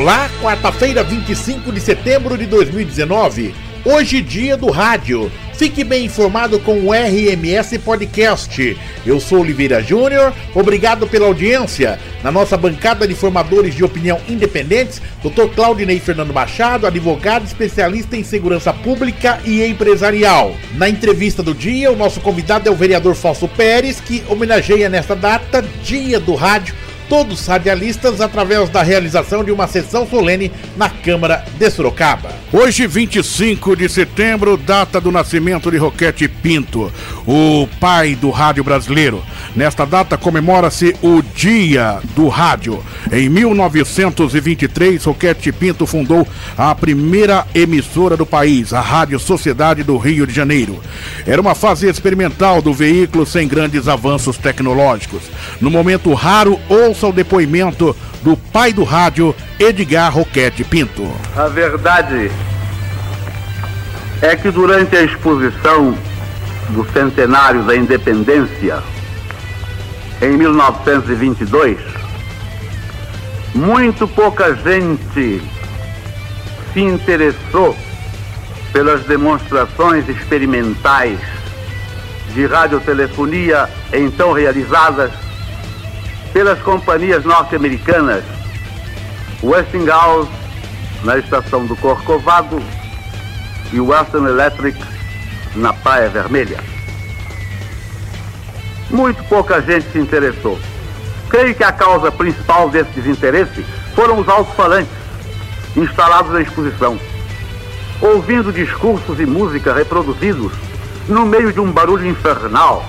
Olá, quarta-feira, 25 de setembro de 2019. Hoje, dia do rádio. Fique bem informado com o RMS Podcast. Eu sou Oliveira Júnior, obrigado pela audiência. Na nossa bancada de formadores de opinião independentes, Dr. Claudinei Fernando Machado, advogado especialista em segurança pública e empresarial. Na entrevista do dia, o nosso convidado é o vereador Fausto Pérez, que homenageia nesta data, Dia do Rádio, todos radialistas através da realização de uma sessão solene na Câmara de Sorocaba. Hoje, 25 de setembro, data do nascimento de Roquete Pinto, o pai do rádio brasileiro. Nesta data comemora-se o Dia do Rádio. Em 1923, Roquete Pinto fundou a primeira emissora do país, a Rádio Sociedade do Rio de Janeiro. Era uma fase experimental do veículo sem grandes avanços tecnológicos. No momento raro, ouça o depoimento do pai do rádio, Edgar Roquete Pinto. A verdade é que durante a exposição do centenário da independência, em 1922, muito pouca gente se interessou pelas demonstrações experimentais de radiotelefonia então realizadas pelas companhias norte-americanas Westinghouse na estação do Corcovado e Western Electric na Praia Vermelha. Muito pouca gente se interessou. Creio que a causa principal desse desinteresse foram os alto-falantes instalados na exposição. Ouvindo discursos e música reproduzidos no meio de um barulho infernal,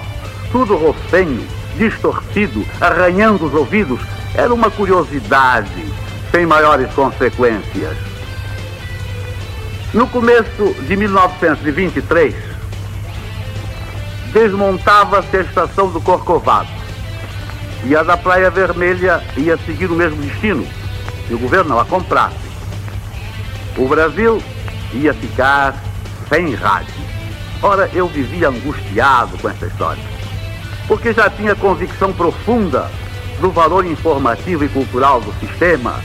tudo rofenho, distorcido, arranhando os ouvidos, era uma curiosidade sem maiores consequências. No começo de 1923, desmontava-se a estação do Corcovado e a da Praia Vermelha ia seguir o mesmo destino se o governo a comprasse. O Brasil ia ficar sem rádio. Ora, eu vivia angustiado com essa história porque já tinha convicção profunda do valor informativo e cultural do sistema,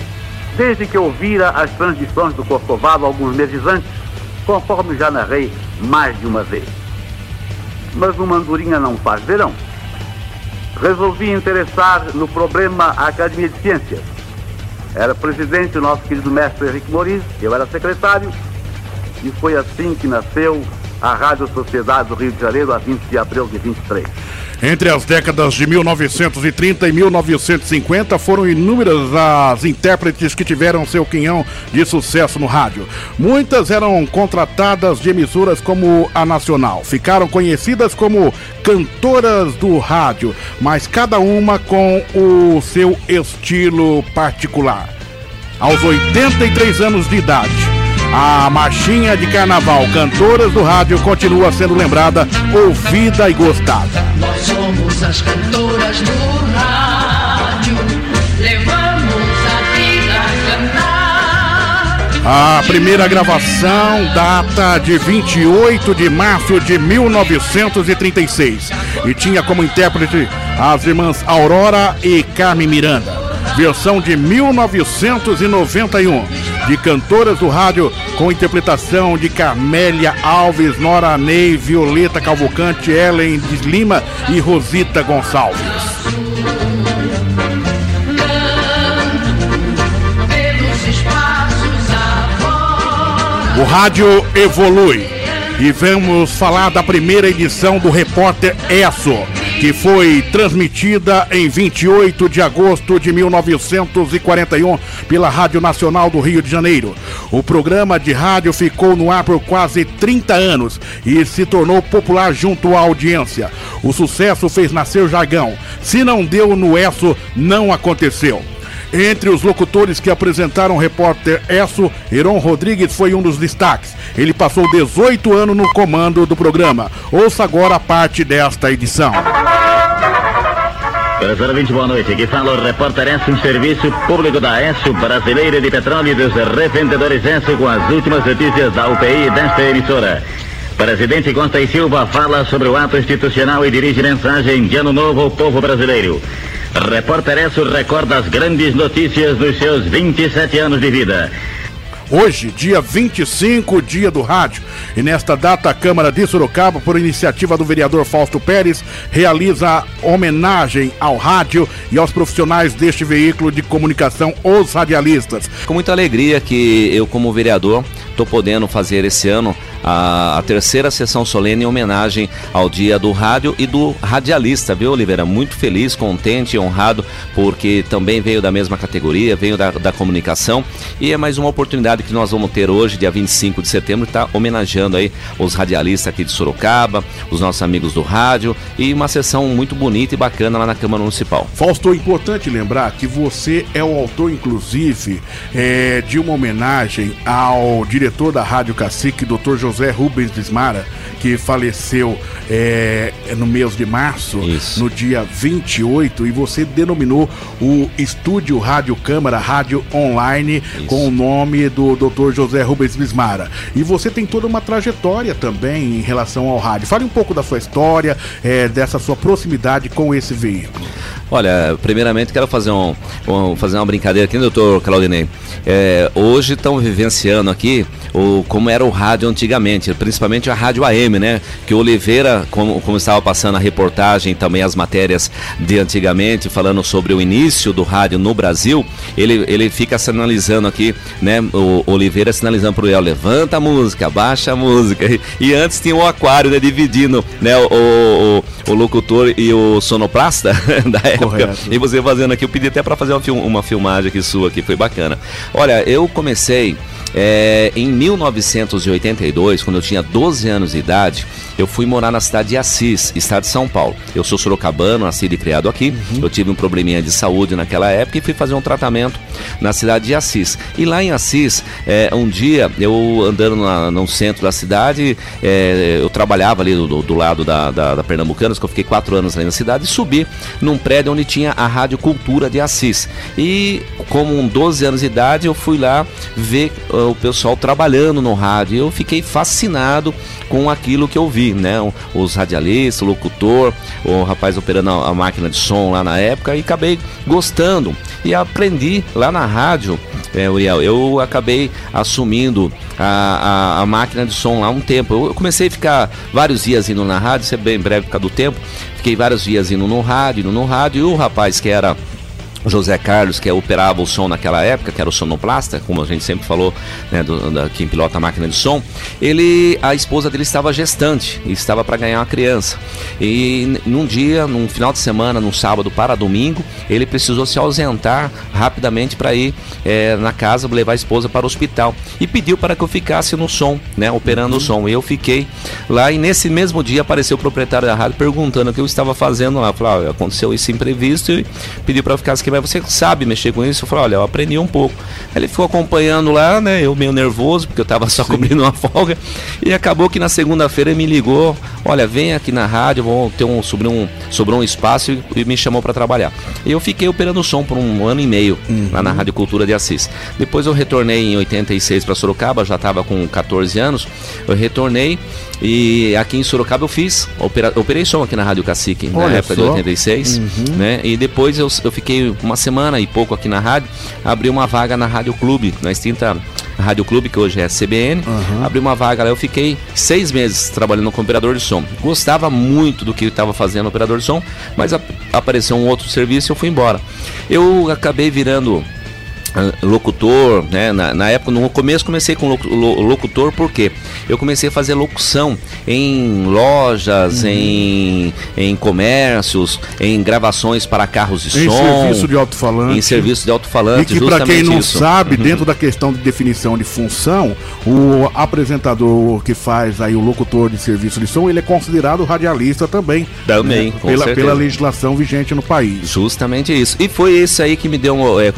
desde que ouvira as transmissões do Corcovado alguns meses antes, conforme já narrei mais de uma vez. Mas uma andorinha não faz verão. Resolvi interessar no problema a Academia de Ciências. Era presidente o nosso querido mestre Henrique Moriz, eu era secretário, e foi assim que nasceu a Rádio Sociedade do Rio de Janeiro, a 20 de abril de 23. Entre as décadas de 1930 e 1950, foram inúmeras as intérpretes que tiveram seu quinhão de sucesso no rádio. Muitas eram contratadas de emissoras como a Nacional. Ficaram conhecidas como cantoras do rádio, mas cada uma com o seu estilo particular. Aos 83 anos de idade, a marchinha de carnaval Cantoras do Rádio continua sendo lembrada, ouvida e gostada. Nós somos as cantoras do rádio, levamos a vida a cantar. A primeira gravação data de 28 de março de 1936 e tinha como intérprete as irmãs Aurora e Carmen Miranda. Versão de 1991 de cantoras do rádio com interpretação de Carmélia Alves, Nora Ney, Violeta Calvocante, Ellen de Lima e Rosita Gonçalves. O rádio evolui e vamos falar da primeira edição do Repórter ESSO que foi transmitida em 28 de agosto de 1941 pela Rádio Nacional do Rio de Janeiro. O programa de rádio ficou no ar por quase 30 anos e se tornou popular junto à audiência. O sucesso fez nascer o jargão. Se não deu no ESSO, não aconteceu. Entre os locutores que apresentaram o repórter Esso, Heron Rodrigues foi um dos destaques. Ele passou 18 anos no comando do programa. Ouça agora parte desta edição. 20, boa noite. Aqui fala o repórter Esso, um serviço público da Esso, brasileira de petróleo e dos revendedores Esso, com as últimas notícias da UPI desta emissora. Presidente Costa e Silva fala sobre o ato institucional e dirige mensagem de ano novo ao povo brasileiro. Repórter Esso recorda as grandes notícias dos seus 27 anos de vida. Hoje, dia 25, dia do rádio. E nesta data, a Câmara de Sorocaba, por iniciativa do vereador Fausto Pérez, realiza homenagem ao rádio e aos profissionais deste veículo de comunicação, os radialistas. Com muita alegria que eu, como vereador, estou podendo fazer esse ano a, a, terceira sessão solene em homenagem ao Dia do Rádio e do Radialista, viu, Oliveira? Muito feliz, contente e honrado, porque também veio da mesma categoria, veio da, da comunicação e é mais uma oportunidade que nós vamos ter hoje, dia 25 de setembro, estar tá homenageando aí os radialistas aqui de Sorocaba, os nossos amigos do rádio e uma sessão muito bonita e bacana lá na Câmara Municipal. Fausto, é importante lembrar que você é o autor, inclusive, é, de uma homenagem ao diretor da Rádio Cacique, Dr. José Rubens Bismara, que faleceu é, no mês de março, Isso. no dia 28, e você denominou o Estúdio Rádio Câmara Rádio Online Isso. com o nome do Dr. José Rubens Bismara. E você tem toda uma trajetória também em relação ao rádio. Fale um pouco da sua história, é, dessa sua proximidade com esse veículo. Olha, primeiramente quero fazer, um, um fazer uma brincadeira aqui, doutor Claudinei. É, hoje estão vivenciando aqui o, como era o rádio antigamente, principalmente a rádio AM, né? Que o Oliveira, como, como estava passando a reportagem também as matérias de antigamente, falando sobre o início do rádio no Brasil, ele, ele fica sinalizando aqui, né? O Oliveira sinalizando para o levanta a música, baixa a música. E, e, antes tinha o aquário, né? Dividindo né? o, o, o locutor e o sonoplasta da época. Correto. E você fazendo aqui, eu pedi até para fazer uma, film, uma filmagem aqui sua, que foi bacana. Olha, eu comecei é, em 1982, quando eu tinha 12 anos de idade, eu fui morar na cidade de Assis, estado de São Paulo. Eu sou sorocabano, nascido e criado aqui. Uhum. Eu tive um probleminha de saúde naquela época e fui fazer um tratamento na cidade de Assis. E lá em Assis, é, um dia, eu andando na, no centro da cidade, é, eu trabalhava ali do, do lado da, da, da Pernambucanas, que eu fiquei quatro anos ali na cidade, e subi num prédio onde tinha a Rádio Cultura de Assis. E como um 12 anos de idade, eu fui lá ver uh, o pessoal trabalhando no rádio. Eu fiquei fascinado com aquilo que eu vi, né? Os radialistas, o locutor, o rapaz operando a máquina de som lá na época e acabei gostando e aprendi lá na rádio, é, Uriel, eu acabei assumindo a, a, a, máquina de som lá um tempo. Eu comecei a ficar vários dias indo na rádio, isso é bem breve por causa do tempo. Fiquei vários dias indo no rádio, indo no rádio, e o rapaz que era José Carlos, que operava o som naquela época, que era o sonoplasta, como a gente sempre falou, né, do, da, quem pilota a máquina de som, ele, a esposa dele estava gestante estava para ganhar uma criança. E num dia, num final de semana, num sábado para domingo, ele precisou se ausentar rapidamente para ir é, na casa levar a esposa para o hospital e pediu para que eu ficasse no som, né, operando uhum. o som. E eu fiquei lá e nesse mesmo dia apareceu o proprietário da rádio perguntando o que eu estava fazendo lá. Falei, ah, aconteceu isso imprevisto e pediu para eu ficar aqui mas você sabe mexer com isso? Eu falei, olha, eu aprendi um pouco. Ele ficou acompanhando lá, né? Eu meio nervoso, porque eu estava só Sim. cobrindo uma folga. E acabou que na segunda-feira ele me ligou, olha, vem aqui na rádio, vou ter um sobrou um, sobrou um espaço e, e me chamou para trabalhar. E eu fiquei operando som por um ano e meio uhum. lá na Rádio Cultura de Assis. Depois eu retornei em 86 para Sorocaba, já estava com 14 anos. Eu retornei e aqui em Sorocaba eu fiz, opera, operei som aqui na Rádio Cacique, Olha na época só. de 86, uhum. né? E depois eu, eu fiquei uma semana e pouco aqui na rádio, abri uma vaga na Rádio Clube, na extinta Rádio Clube, que hoje é CBN, uhum. abri uma vaga lá, eu fiquei seis meses trabalhando como operador de som. Gostava muito do que estava fazendo no operador de som, mas a, apareceu um outro serviço e eu fui embora. Eu acabei virando locutor, né? Na, na, época, no começo comecei com locutor porque eu comecei a fazer locução em lojas, uhum. em, em comércios, em gravações para carros de em som. Em serviço de alto-falante. Em serviço de alto-falante. E que para quem não isso. sabe, uhum. dentro da questão de definição de função, o apresentador que faz aí o locutor de serviço de som, ele é considerado radialista também. Também, né? pela, pela legislação vigente no país. Justamente isso. E foi esse aí que me deu, um, é,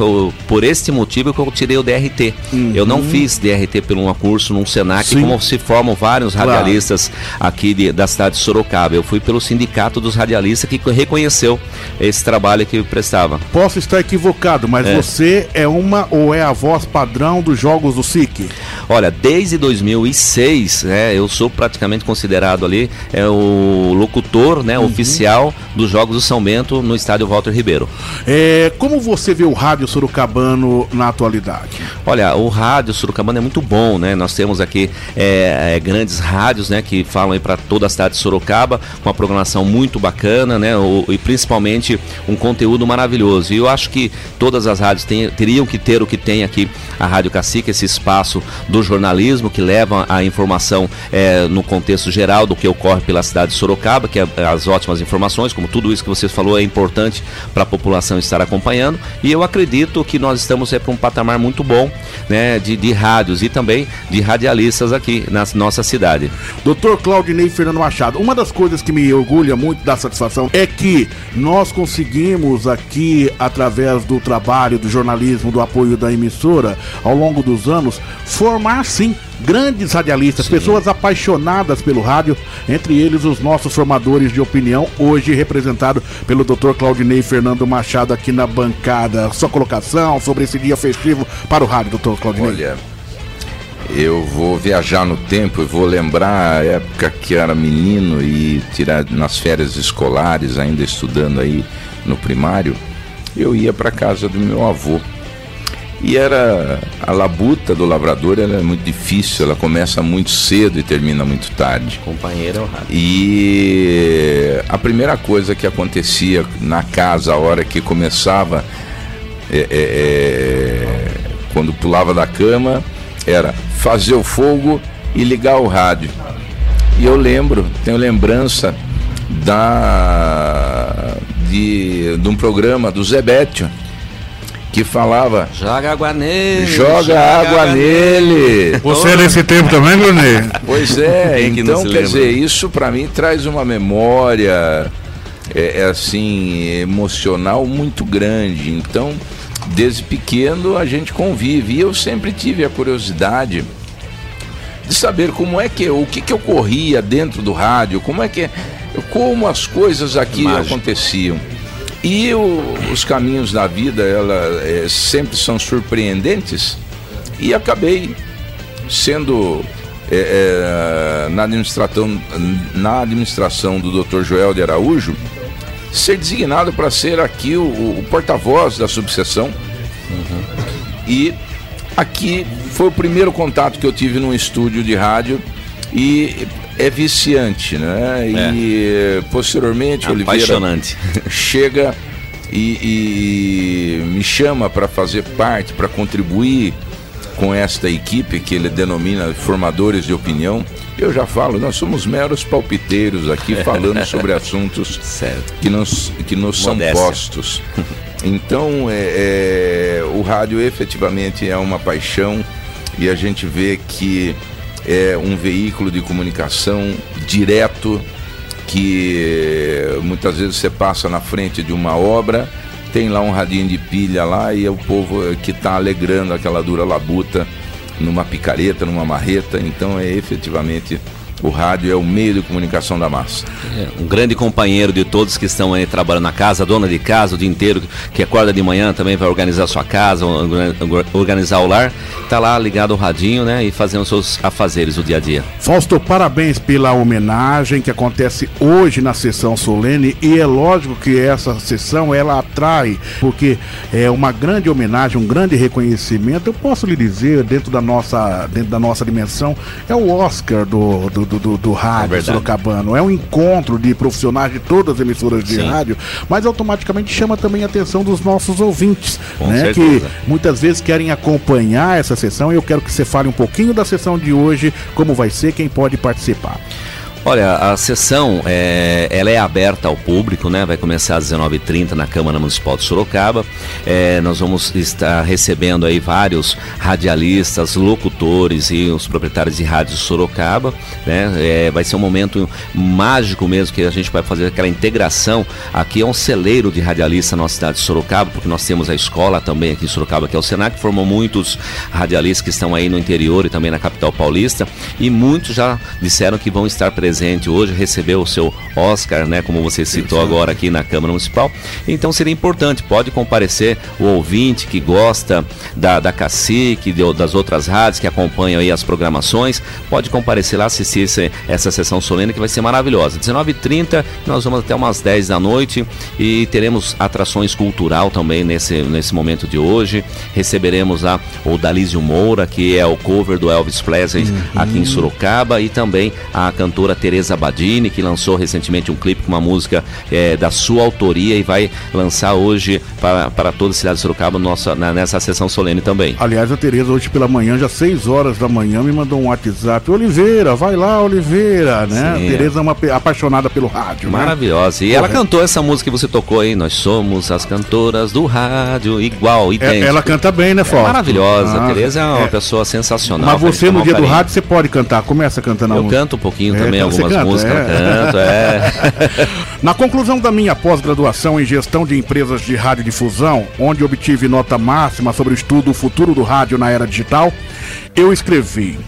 por este esse motivo que eu tirei o DRT. Uhum. Eu não fiz DRT por um curso num Senac, Sim. como se formam vários radialistas claro. aqui de, da cidade de Sorocaba. Eu fui pelo Sindicato dos Radialistas que reconheceu esse trabalho que eu prestava. Posso estar equivocado, mas é. você é uma ou é a voz padrão dos jogos do SIC? Olha, desde 2006, né, eu sou praticamente considerado ali é o locutor, né, uhum. oficial dos Jogos do São Bento no estádio Walter Ribeiro. É, como você vê o rádio sorocabano na atualidade? Olha, o rádio sorocabano é muito bom, né? Nós temos aqui é, é, grandes rádios, né, que falam para toda a cidade de Sorocaba, com uma programação muito bacana, né, o, e principalmente um conteúdo maravilhoso. E eu acho que todas as rádios tem, teriam que ter o que tem aqui a Rádio Cacique, esse espaço do jornalismo que leva a informação é, no contexto geral do que ocorre pela cidade de Sorocaba, que é as ótimas informações, como tudo isso que você falou é importante para a população estar acompanhando. E eu acredito que nós estamos é, para um patamar muito bom né, de, de rádios e também de radialistas aqui na nossa cidade. Doutor Claudinei Fernando Machado, uma das coisas que me orgulha muito da satisfação é que nós conseguimos aqui, através do trabalho do jornalismo, do apoio da emissora, ao longo dos anos, formar sim grandes radialistas, sim. pessoas apaixonadas pelo rádio, entre eles os nossos formadores de opinião, hoje representado pelo Dr. Claudinei Fernando Machado aqui na bancada. Sua colocação sobre esse dia festivo para o rádio, Dr. Claudinei. Olha, eu vou viajar no tempo e vou lembrar a época que era menino e tirar nas férias escolares, ainda estudando aí no primário, eu ia para casa do meu avô. E era a labuta do lavrador, ela é muito difícil, ela começa muito cedo e termina muito tarde. Companheiro é. E a primeira coisa que acontecia na casa a hora que começava é, é, é, quando pulava da cama era fazer o fogo e ligar o rádio. E eu lembro, tenho lembrança da de, de um programa do Zebetio que falava Joga água nele. Joga, joga água, água, nele. Você é desse tempo também, Brunet? Pois é, então quer dizer, isso para mim traz uma memória é, é, assim emocional muito grande. Então, desde pequeno a gente convive e eu sempre tive a curiosidade de saber como é que o que, que ocorria dentro do rádio, como é que como as coisas aqui Mágico. aconteciam. E o, os caminhos da vida ela é, sempre são surpreendentes e acabei sendo é, é, na administração na administração do Dr. Joel de Araújo ser designado para ser aqui o, o porta-voz da subseção uhum. e aqui foi o primeiro contato que eu tive num estúdio de rádio e é viciante, né? É. E posteriormente é Oliveira chega e, e me chama para fazer parte, para contribuir com esta equipe que ele denomina formadores de opinião. Eu já falo, nós somos meros palpiteiros aqui falando sobre assuntos certo. que nos, que nos são postos. Então, é, é, o rádio efetivamente é uma paixão e a gente vê que é um veículo de comunicação direto que muitas vezes você passa na frente de uma obra, tem lá um radinho de pilha lá e é o povo que está alegrando aquela dura labuta numa picareta, numa marreta. Então é efetivamente o rádio é o meio de comunicação da massa. É, um grande companheiro de todos que estão aí trabalhando na casa, dona de casa o dia inteiro, que acorda de manhã também vai organizar sua casa, organizar o lar, está lá ligado ao radinho, né, e fazendo seus afazeres do dia a dia. Fausto, parabéns pela homenagem que acontece hoje na sessão solene e é lógico que essa sessão ela atrai, porque é uma grande homenagem, um grande reconhecimento. Eu posso lhe dizer dentro da nossa, dentro da nossa dimensão, é o Oscar do, do do, do, do rádio é Sorocabano. É um encontro de profissionais de todas as emissoras de Sim. rádio, mas automaticamente chama também a atenção dos nossos ouvintes, Com né? Que muitas vezes querem acompanhar essa sessão. E eu quero que você fale um pouquinho da sessão de hoje, como vai ser, quem pode participar. Olha, a sessão é, ela é aberta ao público, né? Vai começar às 19h30 na Câmara Municipal de Sorocaba. É, nós vamos estar recebendo aí vários radialistas, locutores e os proprietários de rádio Sorocaba. Né? É, vai ser um momento mágico mesmo que a gente vai fazer aquela integração. Aqui é um celeiro de radialistas na nossa cidade de Sorocaba, porque nós temos a escola também aqui em Sorocaba, que é o Senac, que formou muitos radialistas que estão aí no interior e também na capital paulista. E muitos já disseram que vão estar presentes presente hoje, recebeu o seu Oscar, né? Como você citou agora aqui na Câmara Municipal. Então seria importante, pode comparecer o ouvinte que gosta da, da Cacique, de, das outras rádios que acompanham aí as programações, pode comparecer lá, assistir esse, essa sessão solene que vai ser maravilhosa. 19h30, nós vamos até umas 10 da noite e teremos atrações cultural também nesse, nesse momento de hoje. Receberemos lá o Dalísio Moura, que é o cover do Elvis Presley uhum. aqui em Sorocaba, e também a cantora Teresa Badini, que lançou recentemente um clipe com uma música é, da sua autoria e vai lançar hoje para, para toda a cidade de Sorocaba nossa, na, nessa sessão solene também. Aliás, a Teresa hoje pela manhã, já 6 horas da manhã, me mandou um WhatsApp. Oliveira, vai lá, Oliveira, né? Sim. Tereza é uma apaixonada pelo rádio. Né? Maravilhosa. Né? E ela cantou essa música que você tocou aí, Nós Somos as Cantoras do Rádio, igual, idêntico. É, ela canta bem, né, Fausto? É maravilhosa. Ah, a Tereza é uma é. pessoa sensacional. Mas você no dia do rádio você pode cantar. Começa cantando a Eu música. canto um pouquinho é, também, algumas canta, músicas. É. canto, é. Na conclusão da minha pós-graduação em gestão de empresas de radiodifusão, onde obtive nota máxima sobre o estudo Futuro do Rádio na Era Digital, eu escrevi.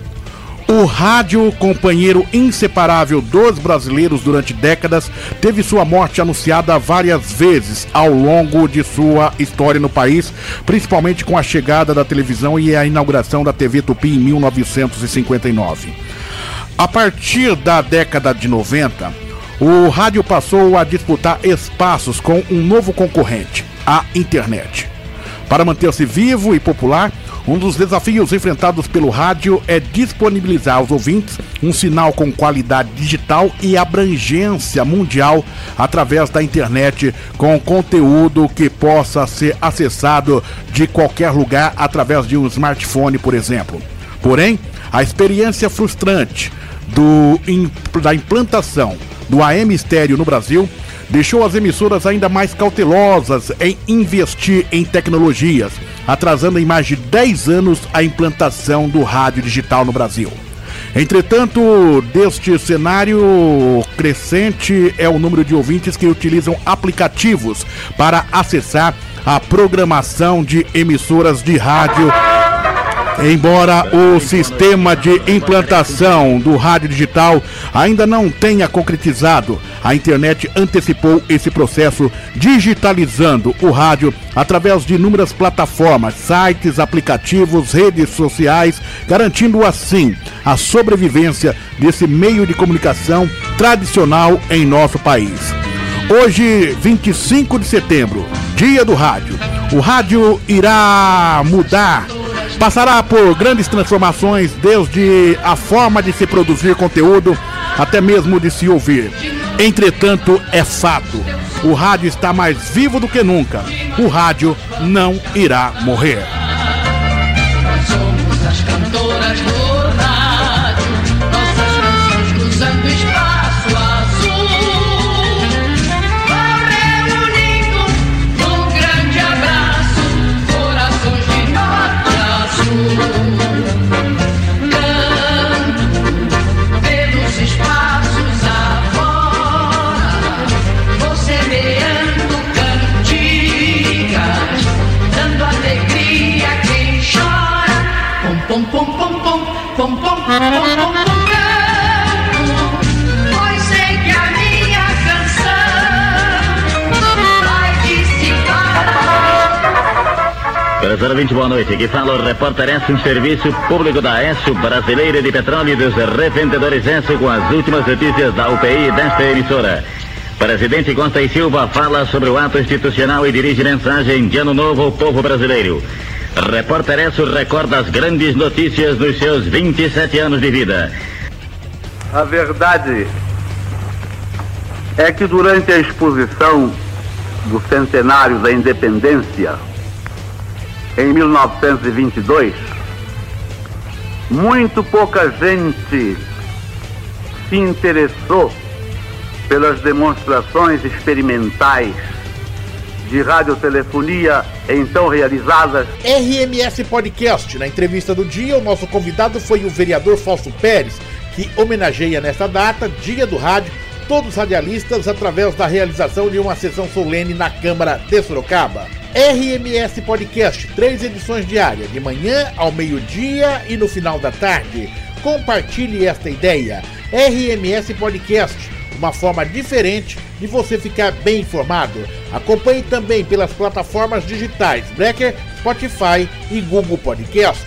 O rádio, companheiro inseparável dos brasileiros durante décadas, teve sua morte anunciada várias vezes ao longo de sua história no país, principalmente com a chegada da televisão e a inauguração da TV Tupi em 1959. A partir da década de 90, o rádio passou a disputar espaços com um novo concorrente, a internet. Para manter-se vivo e popular, um dos desafios enfrentados pelo rádio é disponibilizar aos ouvintes um sinal com qualidade digital e abrangência mundial através da internet, com conteúdo que possa ser acessado de qualquer lugar através de um smartphone, por exemplo. Porém, a experiência frustrante do, da implantação do AM estéreo no Brasil deixou as emissoras ainda mais cautelosas em investir em tecnologias, atrasando em mais de 10 anos a implantação do rádio digital no Brasil. Entretanto, deste cenário crescente é o número de ouvintes que utilizam aplicativos para acessar a programação de emissoras de rádio Embora o sistema de implantação do rádio digital ainda não tenha concretizado, a internet antecipou esse processo, digitalizando o rádio através de inúmeras plataformas, sites, aplicativos, redes sociais, garantindo assim a sobrevivência desse meio de comunicação tradicional em nosso país. Hoje, 25 de setembro, dia do rádio. O rádio irá mudar Passará por grandes transformações, desde a forma de se produzir conteúdo até mesmo de se ouvir. Entretanto, é fato: o rádio está mais vivo do que nunca. O rádio não irá morrer. 20, boa noite. Aqui fala o repórter Enso, serviço público da Enso, brasileira de petróleo e dos revendedores Enso, com as últimas notícias da UPI desta emissora. Presidente Costa e Silva fala sobre o ato institucional e dirige mensagem de ano novo ao povo brasileiro. Repórter Enso recorda as grandes notícias dos seus 27 anos de vida. A verdade é que durante a exposição do centenário da independência, em 1922, muito pouca gente se interessou pelas demonstrações experimentais de radiotelefonia então realizadas. RMS Podcast. Na entrevista do dia, o nosso convidado foi o vereador Fausto Pérez, que homenageia nesta data, Dia do Rádio, todos os radialistas através da realização de uma sessão solene na Câmara de Sorocaba. RMS Podcast, três edições diárias, de manhã ao meio-dia e no final da tarde. Compartilhe esta ideia. RMS Podcast, uma forma diferente de você ficar bem informado. Acompanhe também pelas plataformas digitais Breaker, Spotify e Google Podcast.